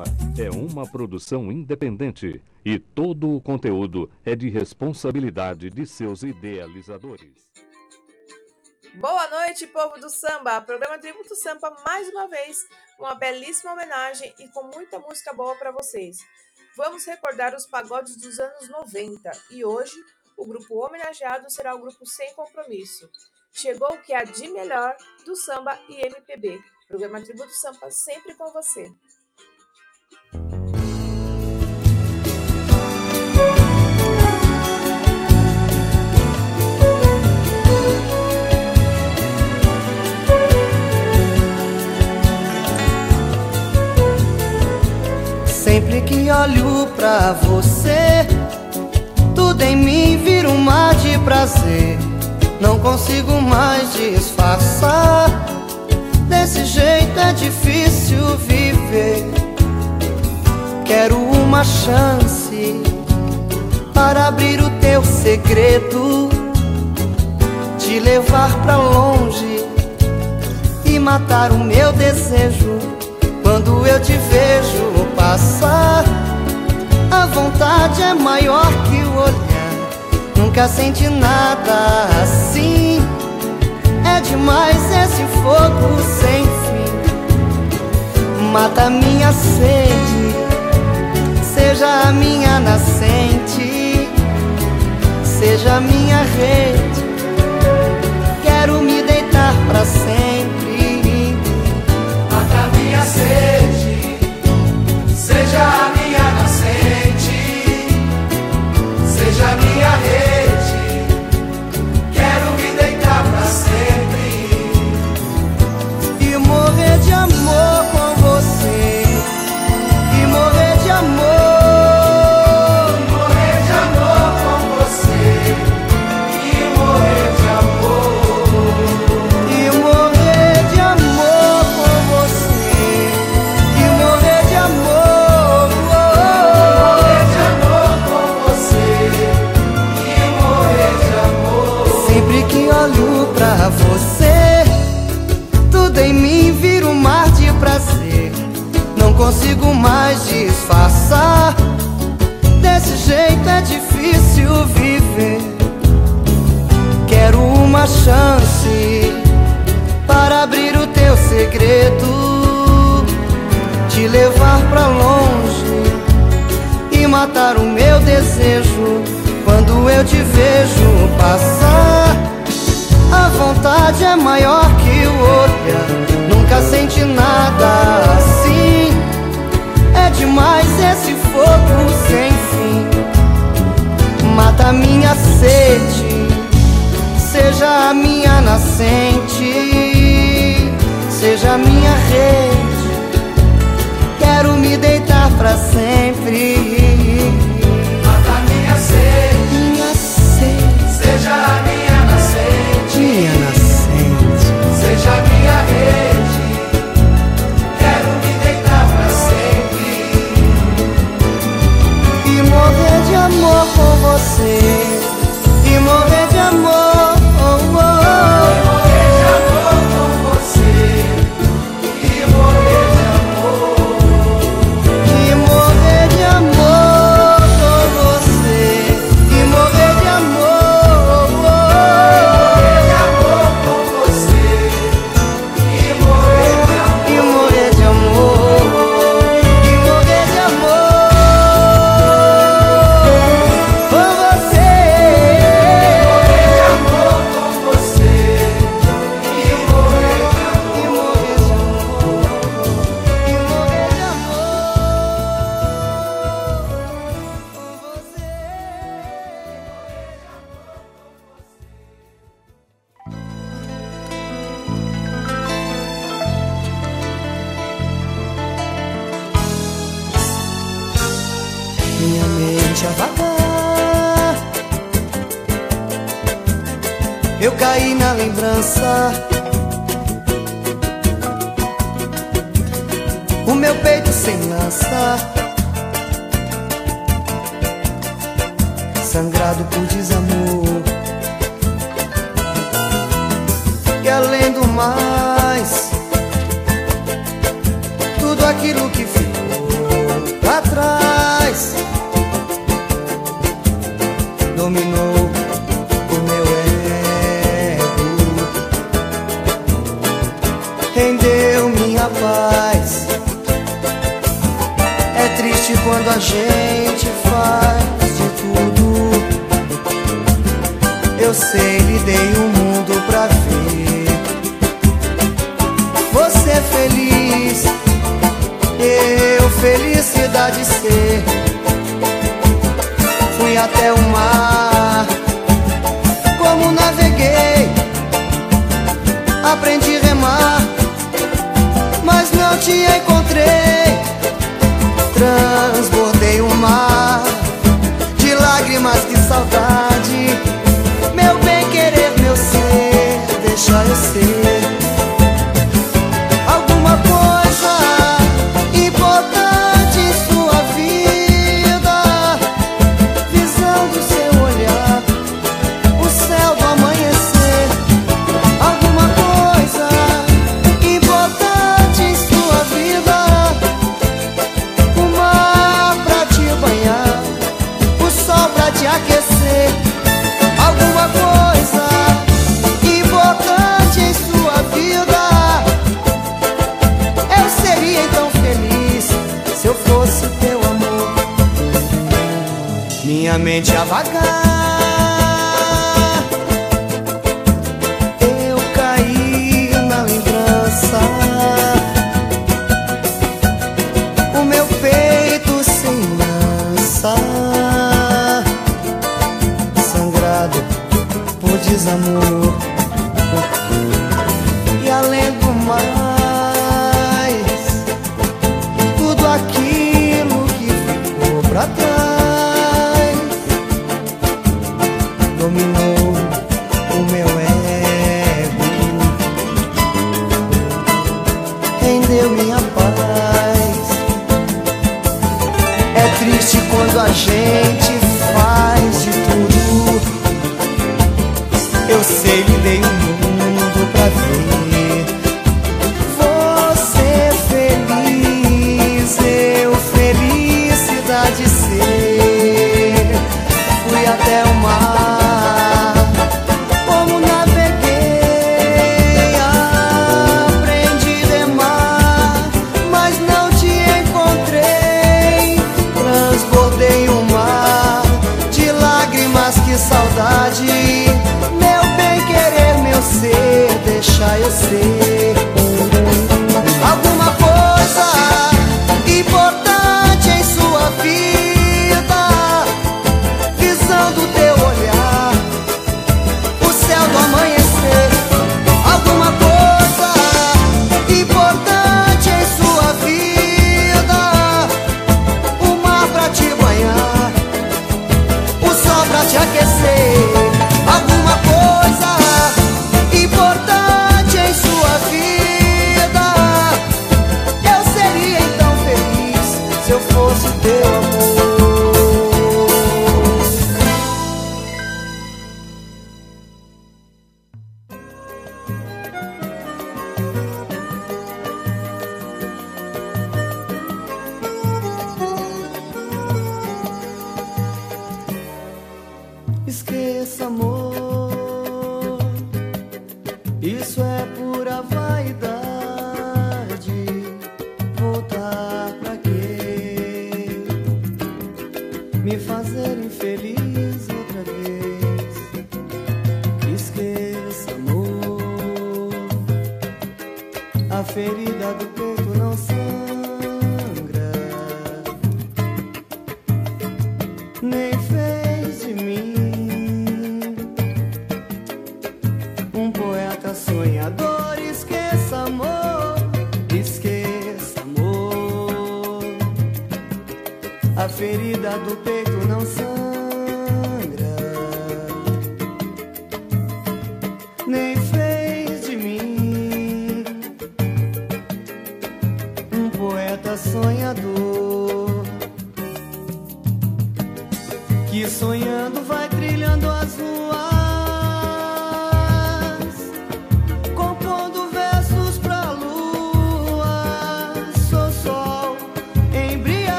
programa é uma produção independente e todo o conteúdo é de responsabilidade de seus idealizadores. Boa noite, povo do samba! Programa Tributo Sampa mais uma vez, uma belíssima homenagem e com muita música boa para vocês. Vamos recordar os pagodes dos anos 90 e hoje o grupo homenageado será o grupo Sem Compromisso. Chegou o que há de melhor do samba e MPB. Programa Tributo Sampa sempre com você. Sempre que olho pra você, tudo em mim vira um mar de prazer. Não consigo mais disfarçar. Desse jeito é difícil viver. Quero uma chance para abrir o teu segredo, te levar pra longe e matar o meu desejo. Quando eu te vejo passar, a vontade é maior que o olhar. Nunca senti nada assim. É demais esse fogo sem fim. Mata minha sede, seja a minha nascente, seja a minha rede. Quero me deitar pra sempre minha sede, seja a lembrança O meu peito sem lança. Sangrado por Mente a vagar.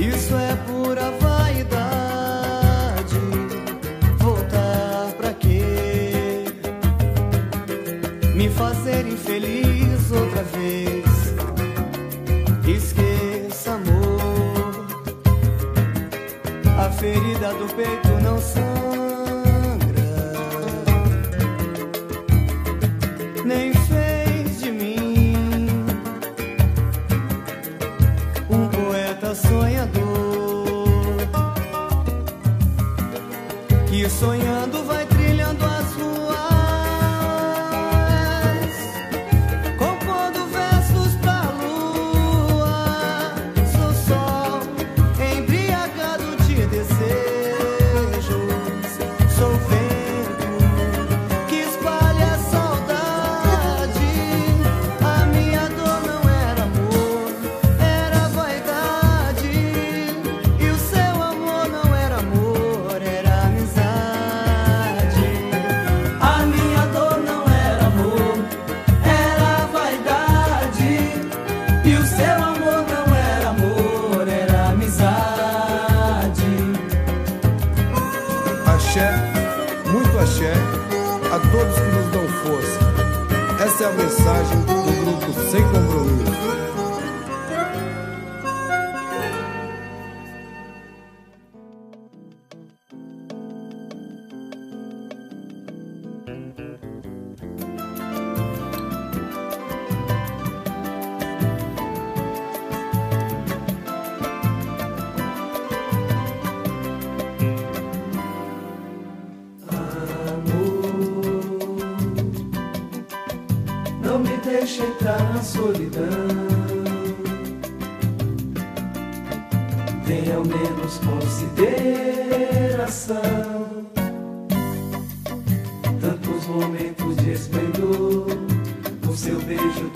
Isso é pura vaidade. Voltar pra quê? Me fazer infeliz outra vez. Esqueça, amor. A ferida do peito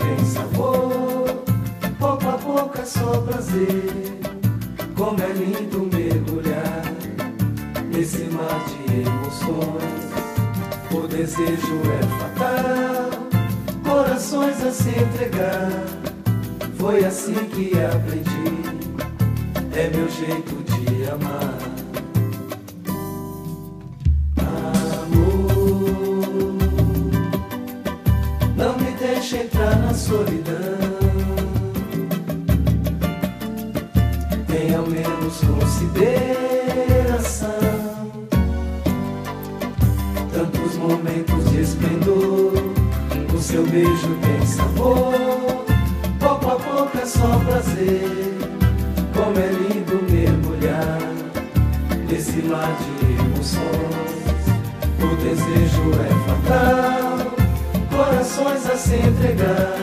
tem sabor. Pouco a pouco é só prazer. Como é lindo mergulhar nesse mar de emoções. O desejo é fatal, corações a se entregar. Foi assim que aprendi, é meu jeito de amar. Entrar na solidão. Tenha ao menos consideração tantos momentos de esplendor. O seu beijo tem sabor, pouco a pouco é só prazer. Como é lindo mergulhar nesse mar de emoções. O desejo é fatal, corações a se entregar.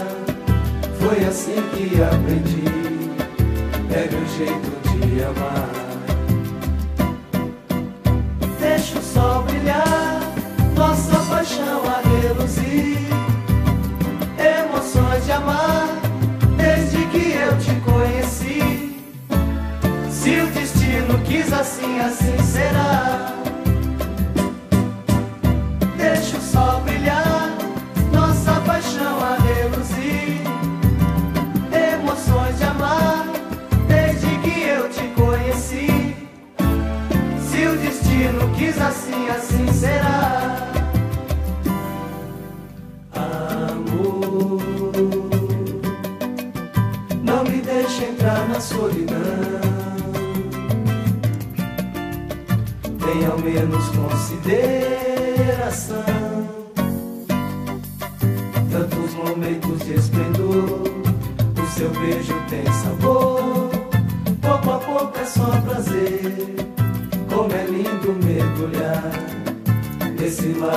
Foi assim que aprendi, é meu jeito de amar. Deixa o sol brilhar, nossa paixão a reluzir. Emoções de amar, desde que eu te conheci. Se o destino quis assim, assim será.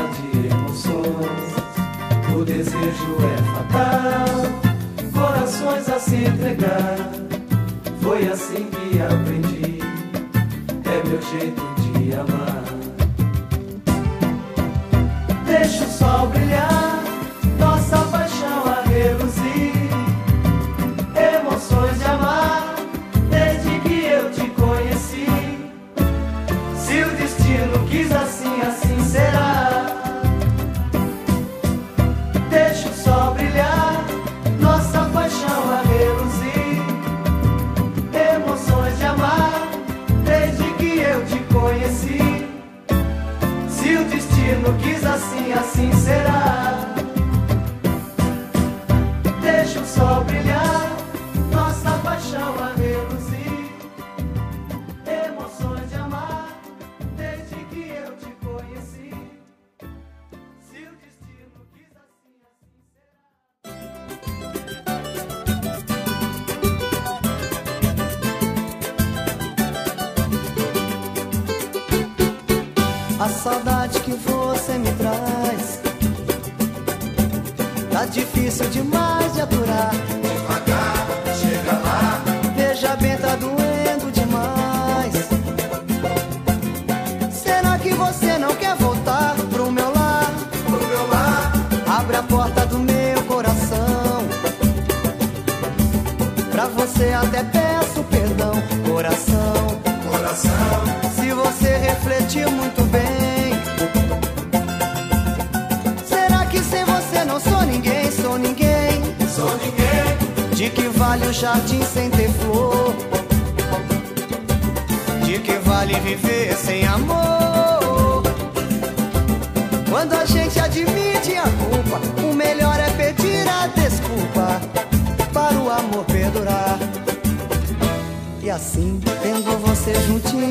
De emoções. O desejo é fatal, corações a se entregar. Foi assim que aprendi, é meu jeito de amar. Deixa o sol brilhar,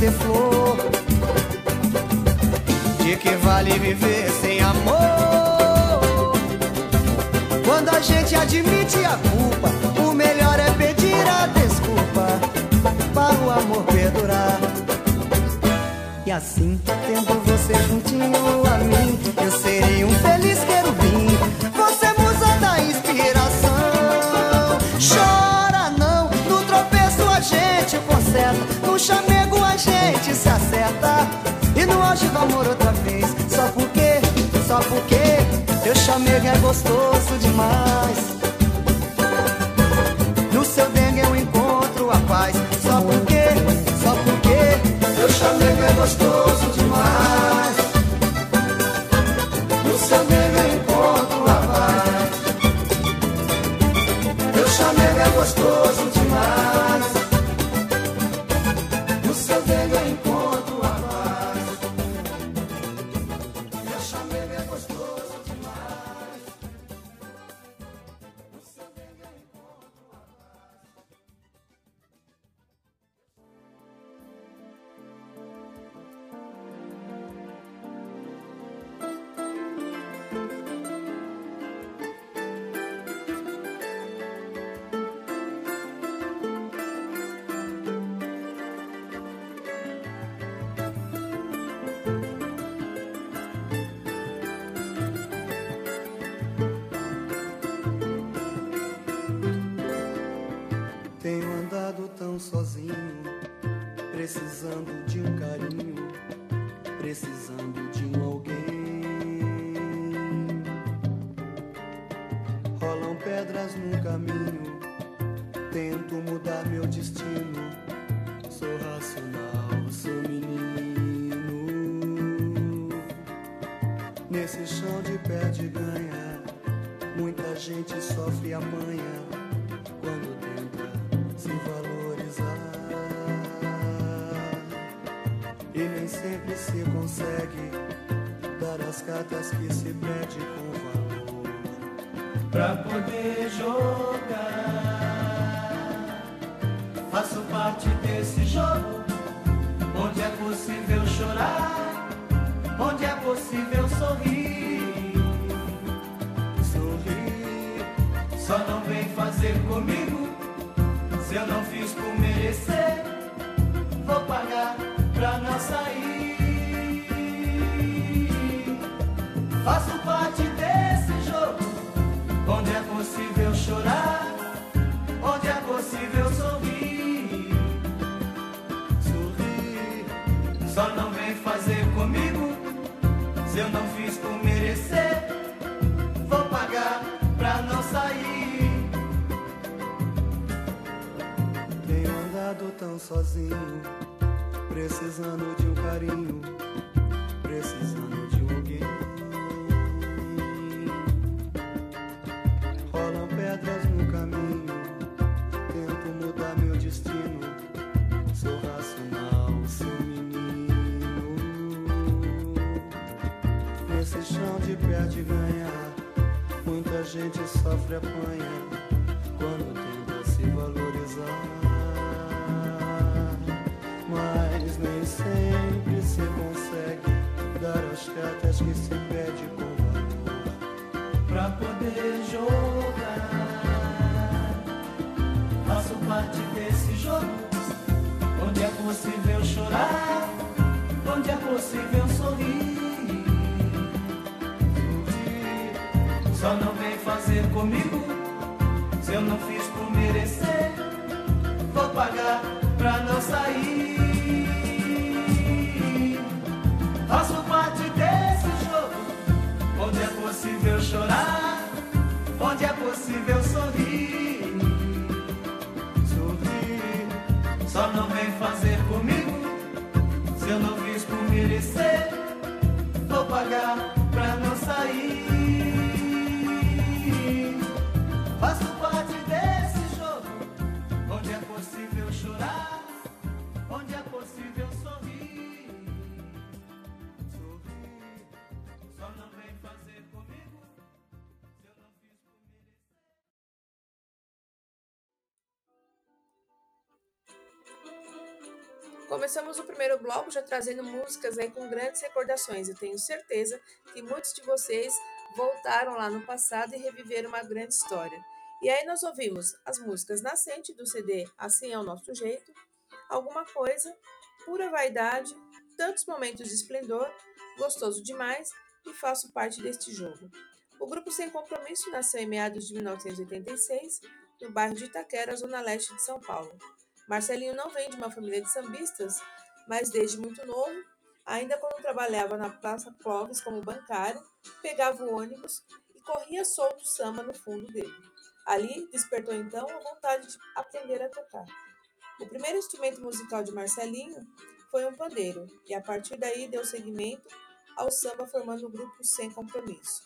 de flor. De que vale viver sem amor? Quando a gente admite a culpa, o melhor é pedir a desculpa para o amor perdurar. E assim, tendo você juntinho Bicha mesmo é gostoso demais. No seu dengue eu encontro a paz. Só porque, só porque Seu chamego é gostoso demais. No seu dengue eu encontro a paz. Seu chamego é gostoso demais. Sozinho, precisando de um carinho, bloco já trazendo músicas aí com grandes recordações. Eu tenho certeza que muitos de vocês voltaram lá no passado e reviveram uma grande história. E aí nós ouvimos as músicas Nascente do CD Assim é o Nosso Jeito, Alguma Coisa, Pura Vaidade, Tantos Momentos de Esplendor, Gostoso Demais e Faço Parte deste Jogo. O grupo Sem Compromisso nasceu em meados de 1986, no bairro de Itaquera, zona leste de São Paulo. Marcelinho não vem de uma família de sambistas, mas desde muito novo, ainda quando trabalhava na Praça Clóvis como bancário, pegava o ônibus e corria solto samba no fundo dele. Ali despertou então a vontade de aprender a tocar. O primeiro instrumento musical de Marcelinho foi um pandeiro, e a partir daí deu seguimento ao samba formando o grupo Sem Compromisso.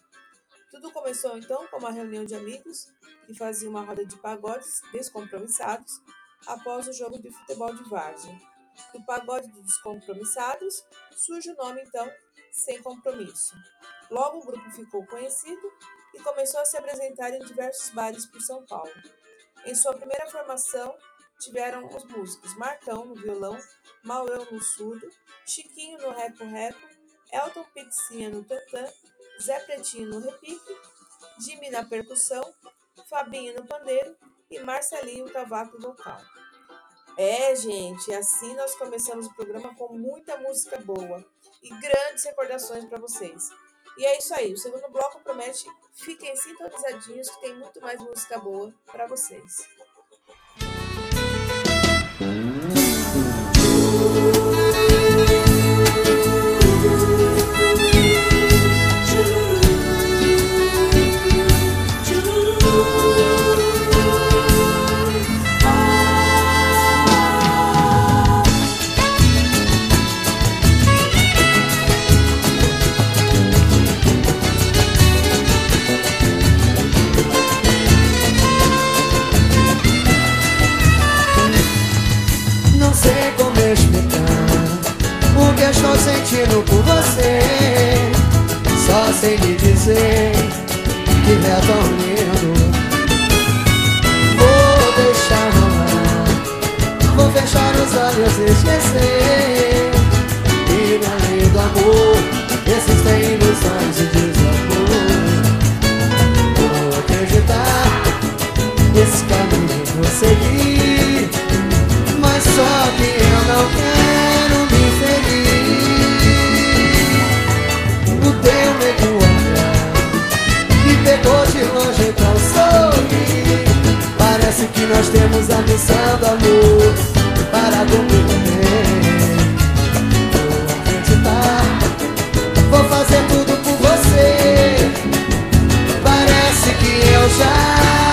Tudo começou então com uma reunião de amigos que faziam uma roda de pagodes descompromissados após o jogo de futebol de várzea. Do pagode dos descompromissados surge o nome então Sem Compromisso. Logo o grupo ficou conhecido e começou a se apresentar em diversos bares por São Paulo. Em sua primeira formação tiveram os músicos Marcão no violão, Mauel no surdo, Chiquinho no reco-reco, Elton Pizzinha no tantã, Zé Pretinho no repique, Jimmy na percussão, Fabinho no pandeiro e Marcelinho no cavaco vocal. É, gente, assim nós começamos o programa com muita música boa e grandes recordações para vocês. E é isso aí, o segundo bloco promete fiquem sintonizadinhos que tem muito mais música boa para vocês. Por você. Só sei lhe dizer que é tão lindo. Vou deixar rolar, vou fechar os olhos e esquecer. E na lei do amor existem ilusões e desamor. Vou acreditar nesse caminho vou seguir. Mas só que nós temos a missão do amor para dormir bem. Vou acreditar Vou fazer tudo por você. Parece que eu já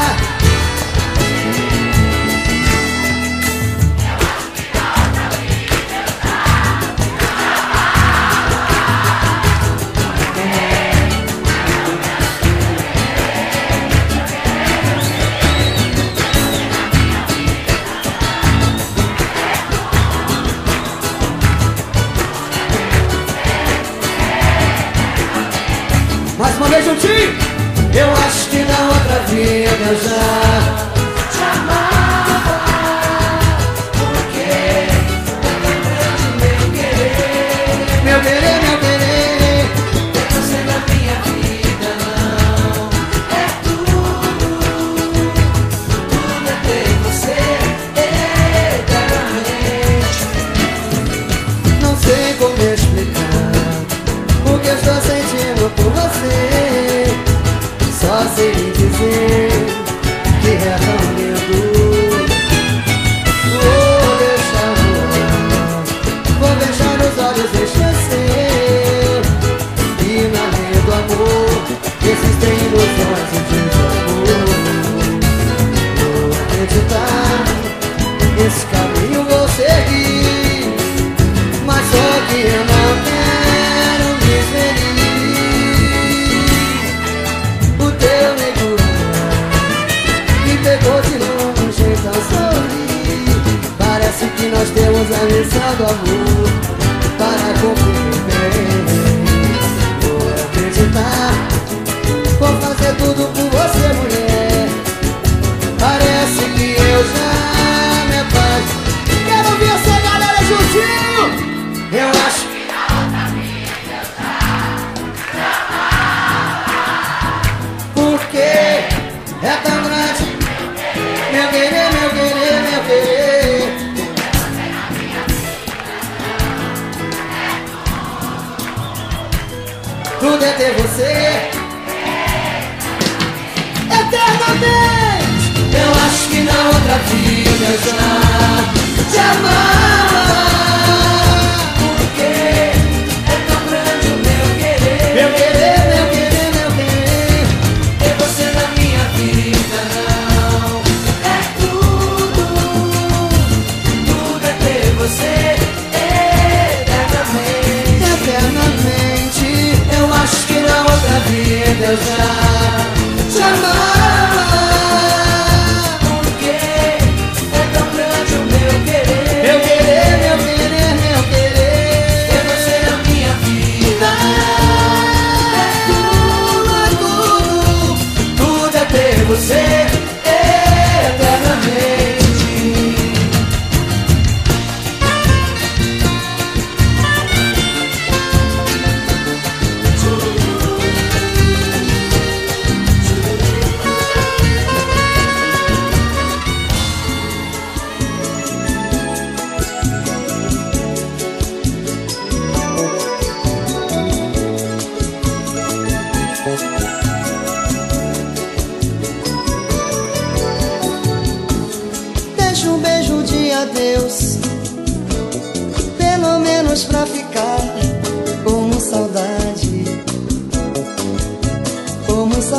que nós temos a missão do amor para cumprir. deixar te amar. Porque é tão grande o meu querer. Meu querer, meu querer, meu querer. Ter você na minha vida não é tudo. Tudo é ter você. Eternamente, eternamente. Eu acho que na outra vida eu já.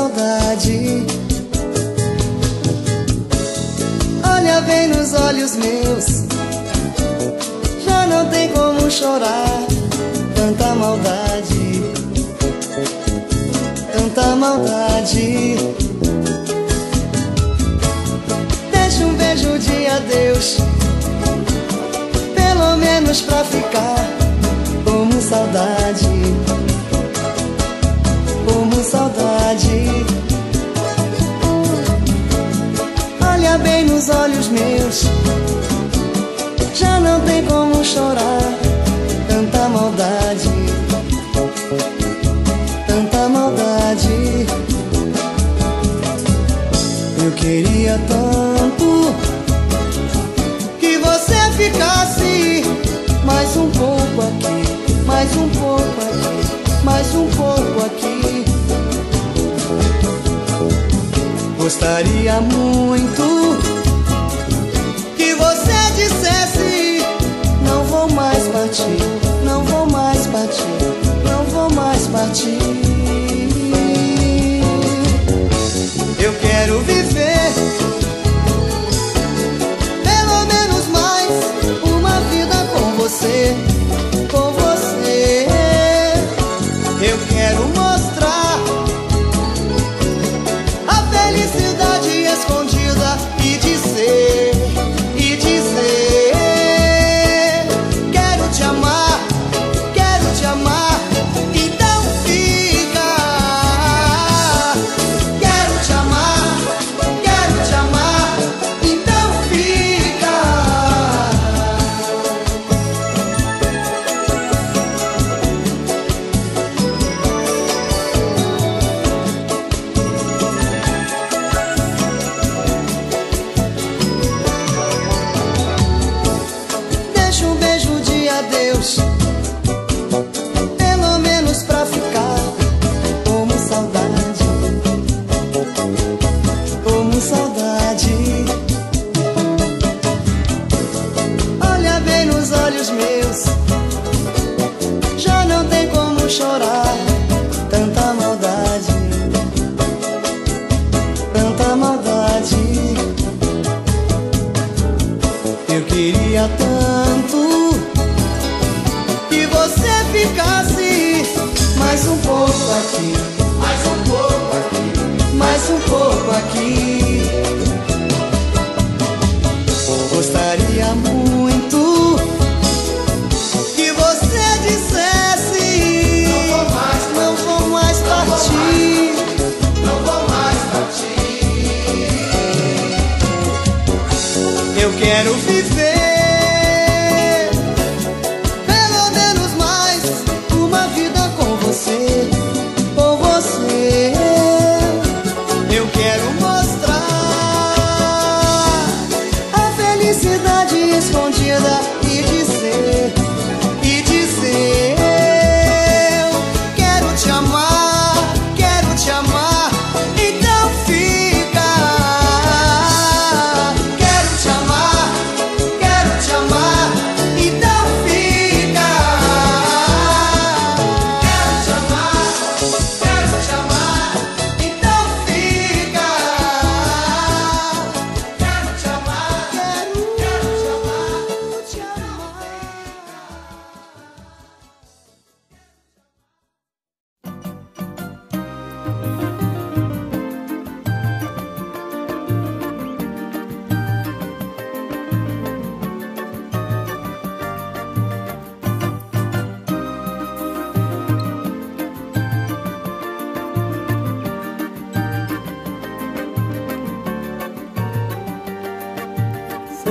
saudade. Olha bem nos olhos meus, já não tem como chorar. Tanta maldade, tanta maldade. Deixa um beijo de adeus, pelo menos pra ficar como saudade. como saudade. Olha bem nos olhos meus, já não tem como chorar. Tanta maldade, tanta maldade. Eu queria tanto Gostaria muito.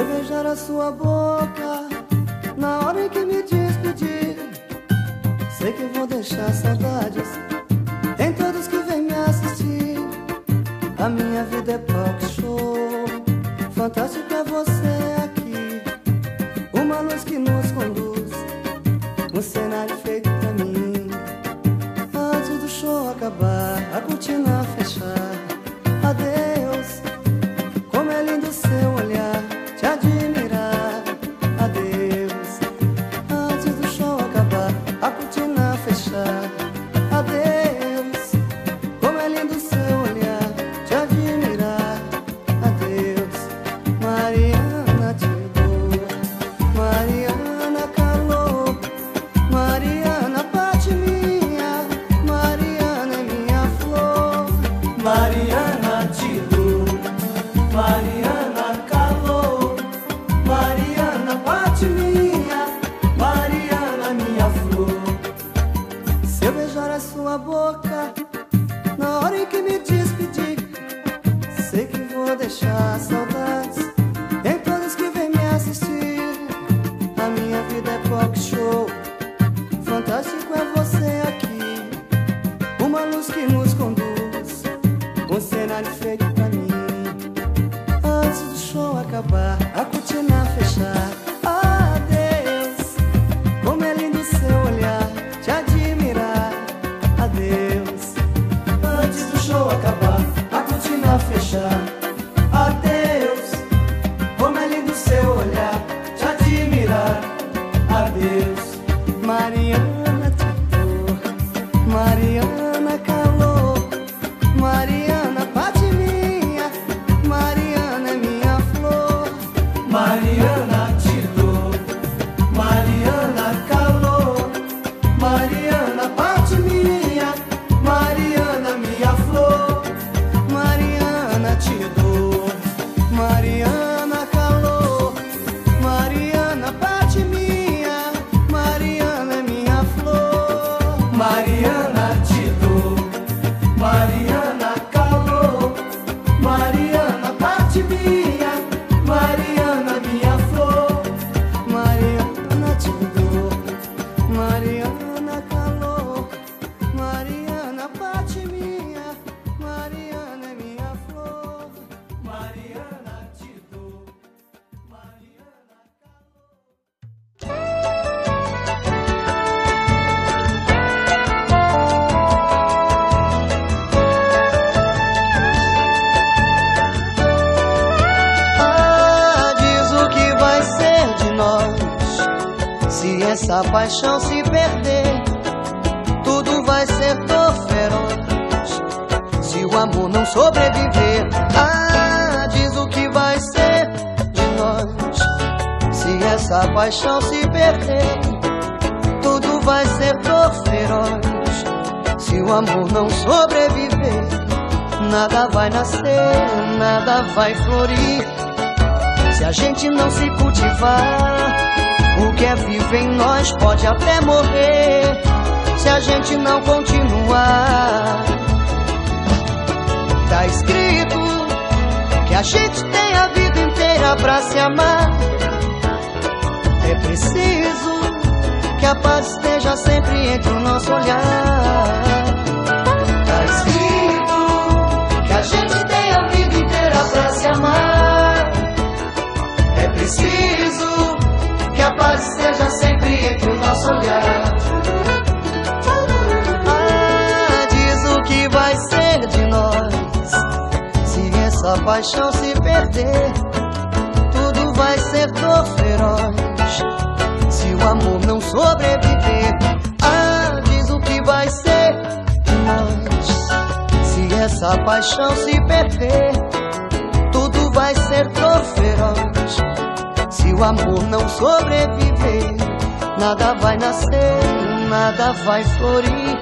Você beijar a sua boca na hora em que me despedir. Sei que vou deixar saudades em todos que vêm me assistir. A minha vida é talk show, fantástica você aqui. Uma luz que nos conduz, um cenário feito pra mim. Antes do show acabar, a cortina não continuar. Tá escrito que a gente tem a vida inteira pra se amar. É preciso que a paz esteja sempre entre o nosso olhar. Tá escrito que a gente tem a vida inteira pra se amar. É preciso que a paz esteja sempre entre o nosso olhar. sua paixão se perder, tudo vai ser dor feroz. Se o amor não sobreviver, ah, diz o que vai ser de nós. Se essa paixão se perder, tudo vai ser dor feroz. Se o amor não sobreviver, nada vai nascer, nada vai florir.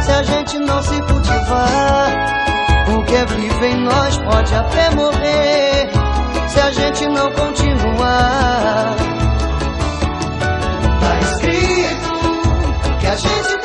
Se a gente não se cultivar o que é vivo em nós pode até morrer se a gente não continuar. Tá escrito que a gente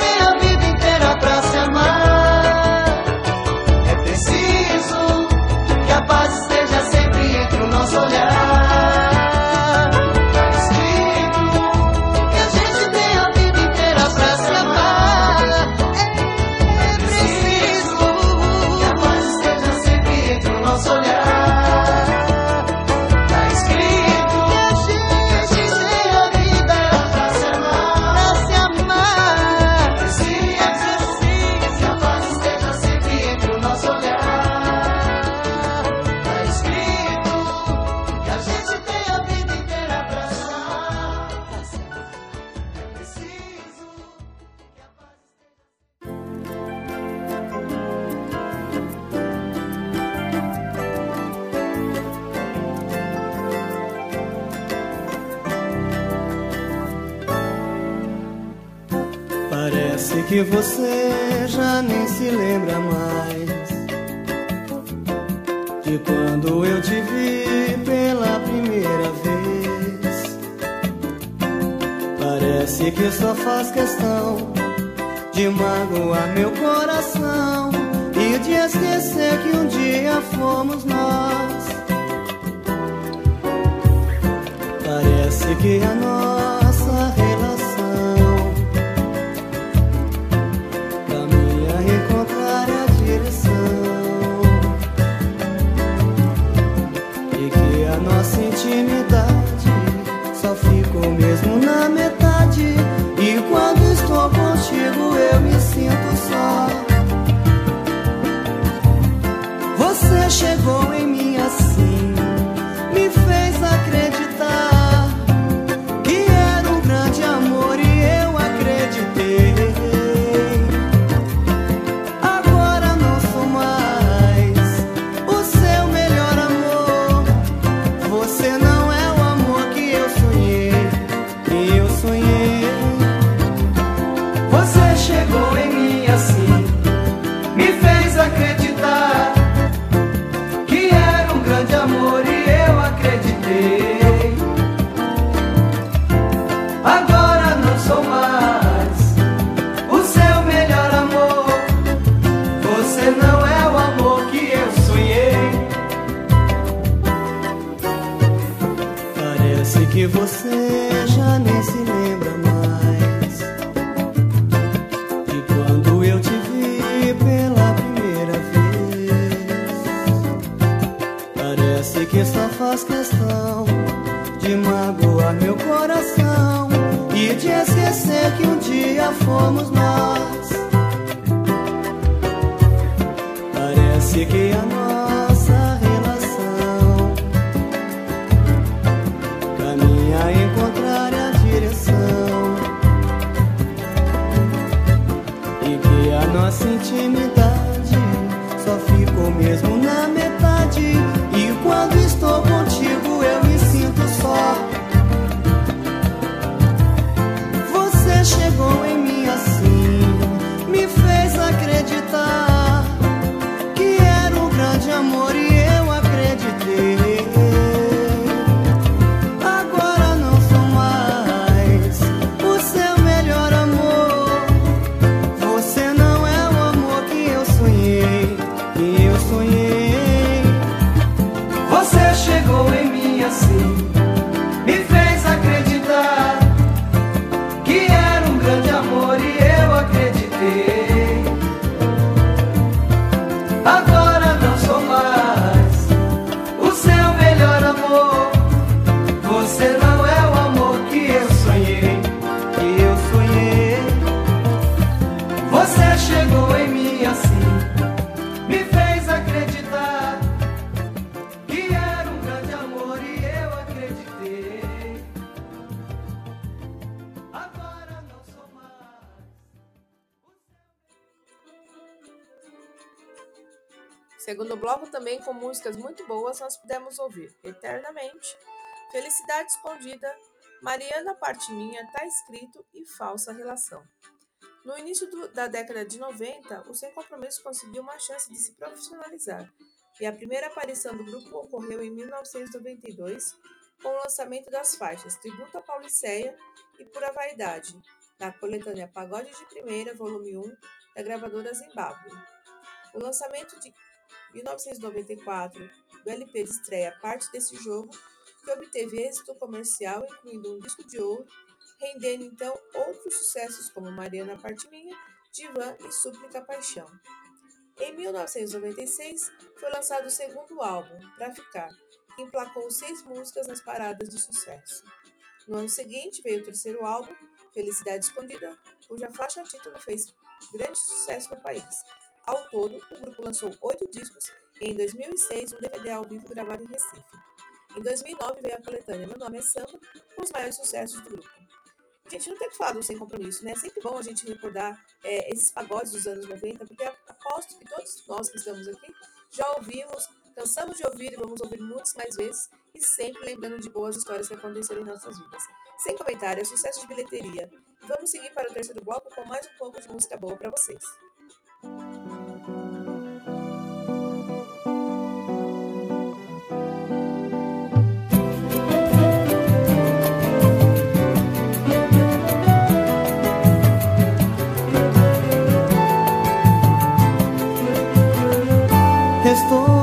see. Bloco, também com músicas muito boas, nós pudemos ouvir Eternamente, Felicidade Escondida, Mariana Parte Minha, Tá Escrito e Falsa Relação. No início do, da década de 90, o Sem Compromisso conseguiu uma chance de se profissionalizar, e a primeira aparição do grupo ocorreu em 1992, com o lançamento das faixas Tributo à Pauliceia e Pura Vaidade, na coletânea Pagode de Primeira, volume 1, da gravadora Zimbábue. O lançamento de 1994 do LP de estreia Parte desse Jogo, que obteve êxito comercial, incluindo um disco de ouro, rendendo então outros sucessos como Mariana Parte Minha, Divã e Súplica Paixão. Em 1996, foi lançado o segundo álbum, Pra Ficar, que emplacou seis músicas nas paradas de sucesso. No ano seguinte, veio o terceiro álbum, Felicidade Escondida, cuja faixa título fez grande sucesso no país. Ao todo, o grupo lançou oito discos e, em 2006, um DVD ao vivo gravado em Recife. Em 2009, veio a coletânea Meu Nome é Samba, com os maiores sucessos do grupo. Gente, não tem que falar do Sem Compromisso, né? É sempre bom a gente recordar é, esses pagodes dos anos 90, porque aposto que todos nós que estamos aqui já ouvimos, cansamos de ouvir e vamos ouvir muitas mais vezes, e sempre lembrando de boas histórias que aconteceram em nossas vidas. Sem comentário, é sucesso de bilheteria. Vamos seguir para o terceiro bloco com mais um pouco de música boa para vocês. estoy.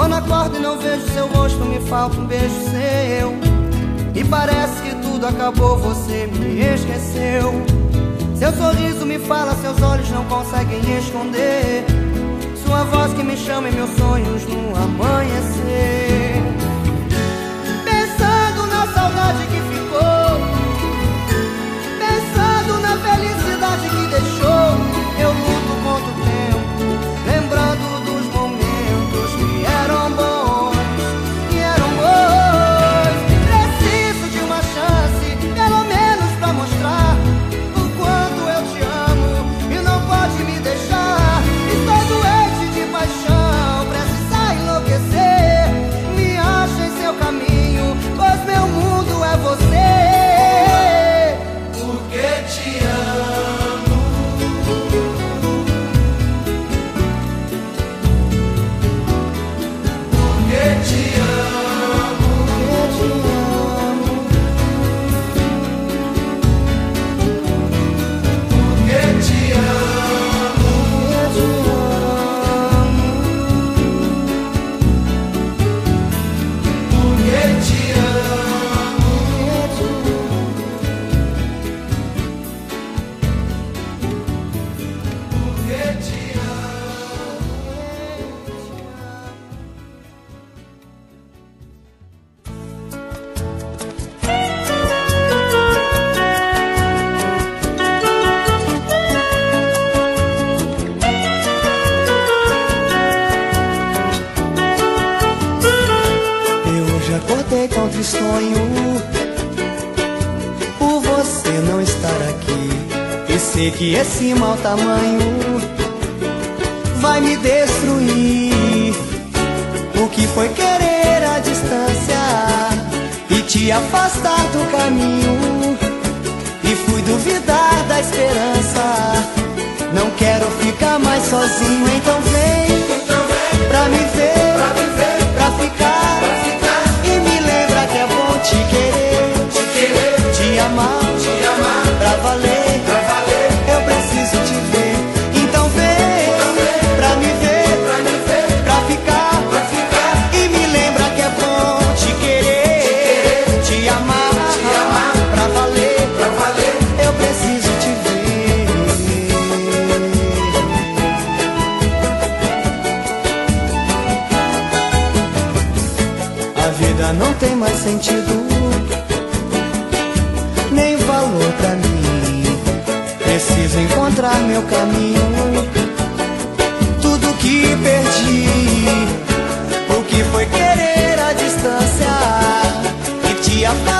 Quando acordo e não vejo seu rosto, me falta um beijo seu. E parece que tudo acabou, você me esqueceu. Seu sorriso me fala, seus olhos não conseguem esconder. Sua voz que me chama em meus sonhos no amanhecer. Pensando na saudade que que esse mau tamanho vai me destruir. O que foi querer a distância e te afastar do caminho? E fui duvidar da esperança. Não quero ficar mais sozinho, então sentido, nem valor pra mim. Preciso encontrar meu caminho, tudo que perdi. O que foi querer a distância e te afastar?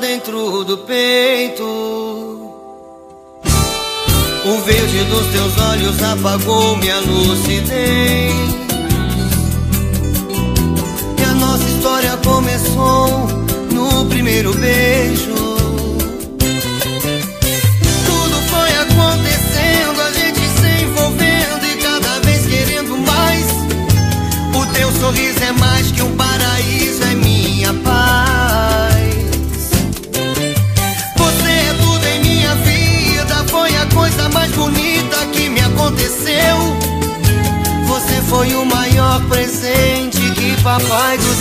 dentro do peito. O verde dos teus olhos apagou minha lucidez. papai do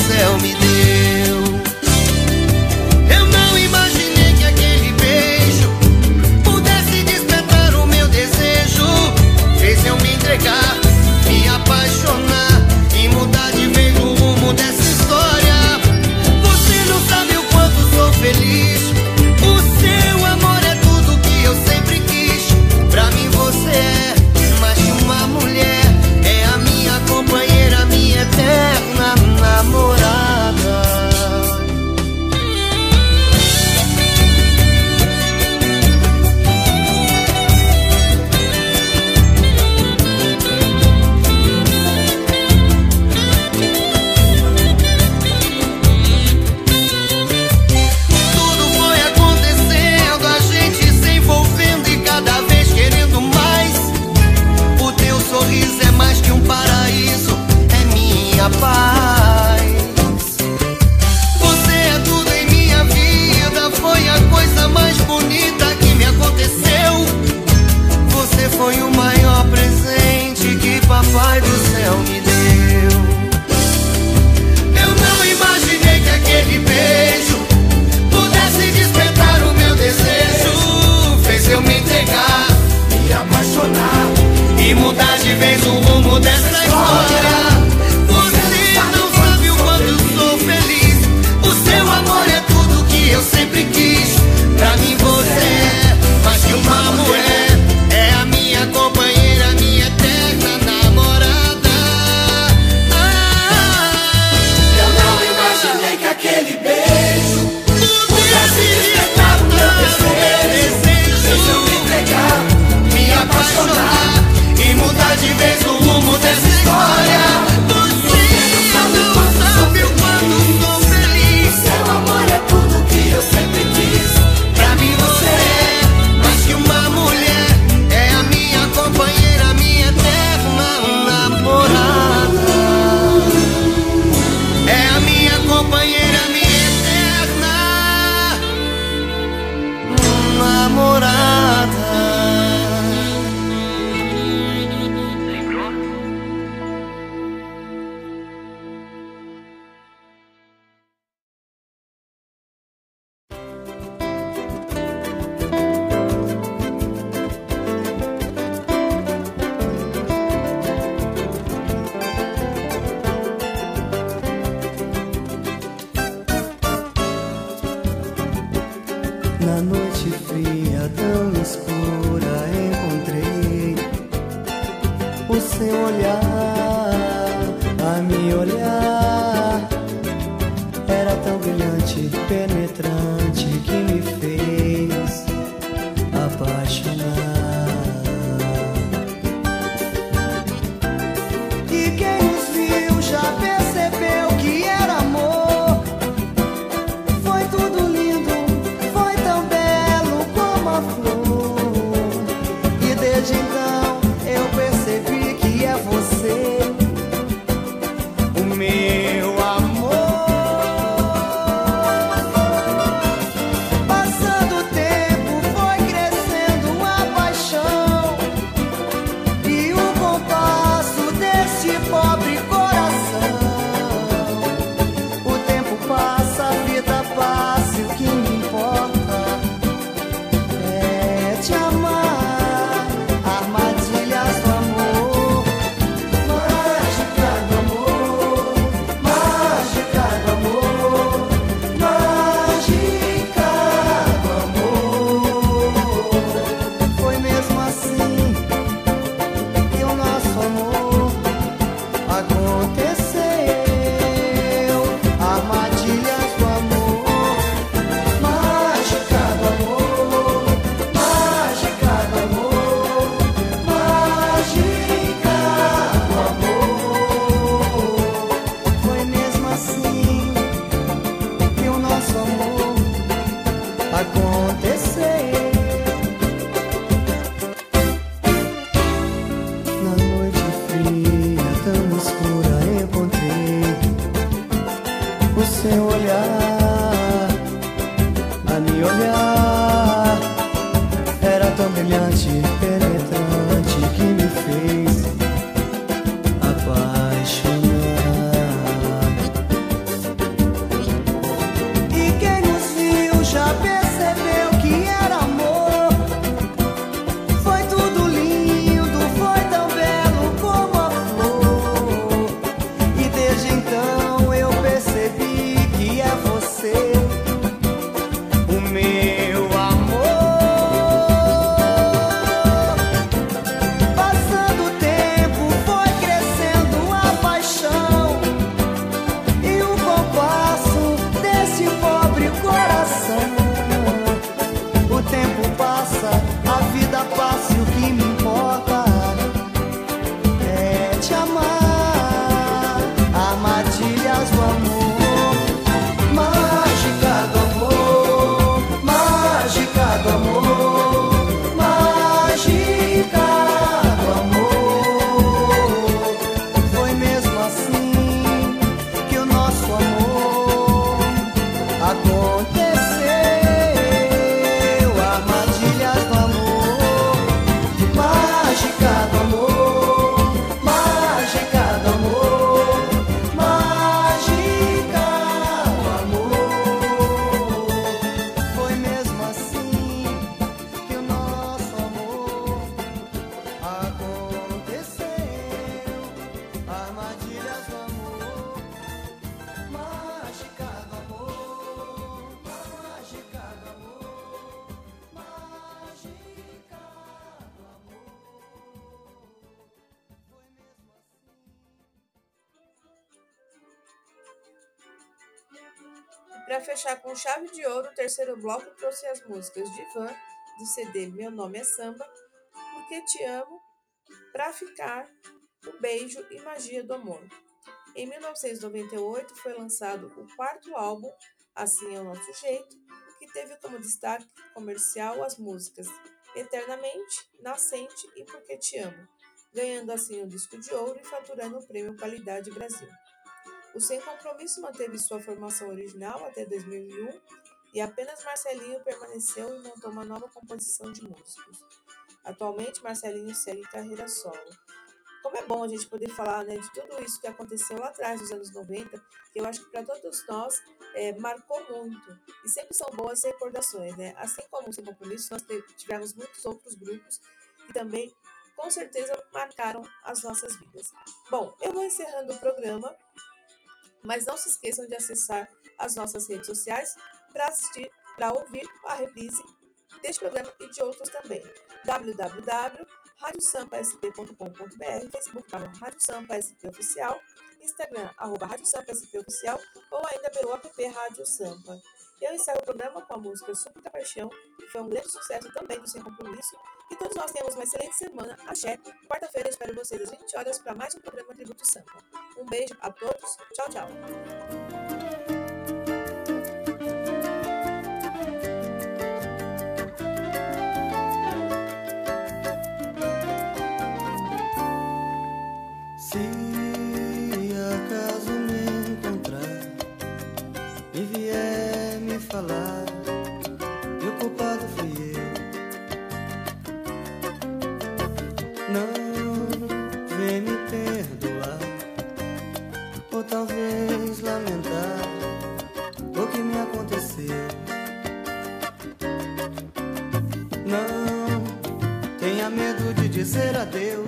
com chave de ouro, o terceiro bloco trouxe as músicas de Van, do CD Meu Nome é Samba, Porque Te Amo, Pra Ficar, O Beijo e Magia do Amor. Em 1998 foi lançado o quarto álbum, Assim é o Nosso Jeito, que teve como destaque comercial as músicas Eternamente, Nascente e Porque Te Amo, ganhando assim o disco de ouro e faturando o prêmio Qualidade Brasil. O Sem Compromisso manteve sua formação original até 2001 e apenas Marcelinho permaneceu e montou uma nova composição de músicos. Atualmente, Marcelinho segue carreira solo. Como é bom a gente poder falar né, de tudo isso que aconteceu lá atrás, nos anos 90, que eu acho que para todos nós é, marcou muito. E sempre são boas recordações, né? Assim como o Sem Compromisso, nós tivemos muitos outros grupos que também, com certeza, marcaram as nossas vidas. Bom, eu vou encerrando o programa, mas não se esqueçam de acessar as nossas redes sociais para assistir, para ouvir a reprise deste programa e de outros também. radiosampasp.com.br, Facebook canal Rádio Sampa SP Oficial, Instagram arroba Rádio Sampa SP Oficial ou ainda pelo app Rádio Sampa. Eu encerro o programa com a música Súplica Paixão, que foi um grande sucesso também do Sem Compromisso. E todos nós temos uma excelente semana. Axé. Quarta-feira espero vocês às 20 horas para mais um programa Tributo Sampa. Um beijo a todos. Tchau, tchau. Talvez lamentar o que me aconteceu. Não tenha medo de dizer adeus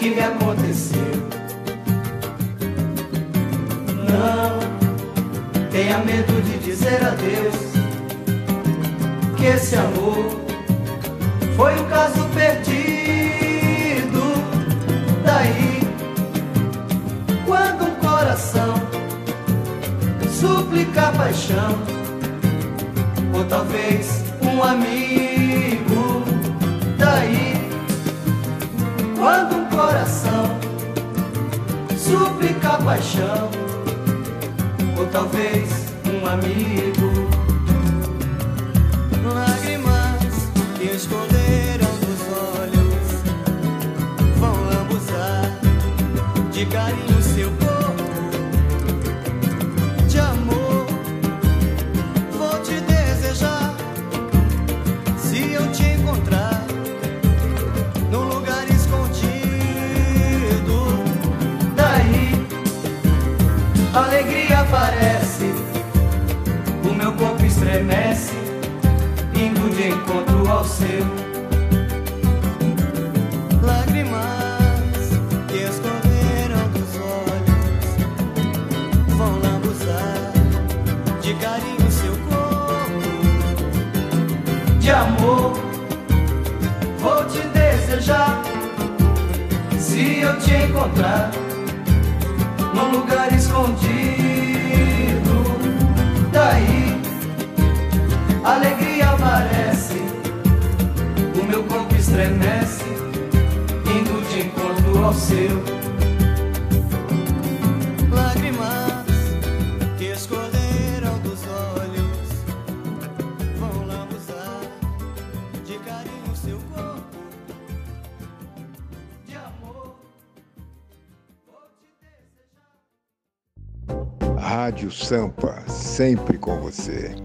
que me aconteceu. Não tenha medo de dizer adeus que esse amor foi um caso perdido. Daí, quando um coração suplica paixão, ou talvez um amigo. Daí, quando um coração suplica paixão, ou talvez um amigo. Lágrimas que esconderam dos olhos vão lambuzar de carinho alegria aparece, o meu corpo estremece, indo de encontro ao seu. Lágrimas que escorreram dos olhos vão lambuzar de carinho seu corpo. de amor. Vou te desejar se eu te encontrar num lugar escondido. Daí, alegria aparece, o meu corpo estremece, indo de encontro ao seu. Lágrimas Rádio Sampa, sempre com você.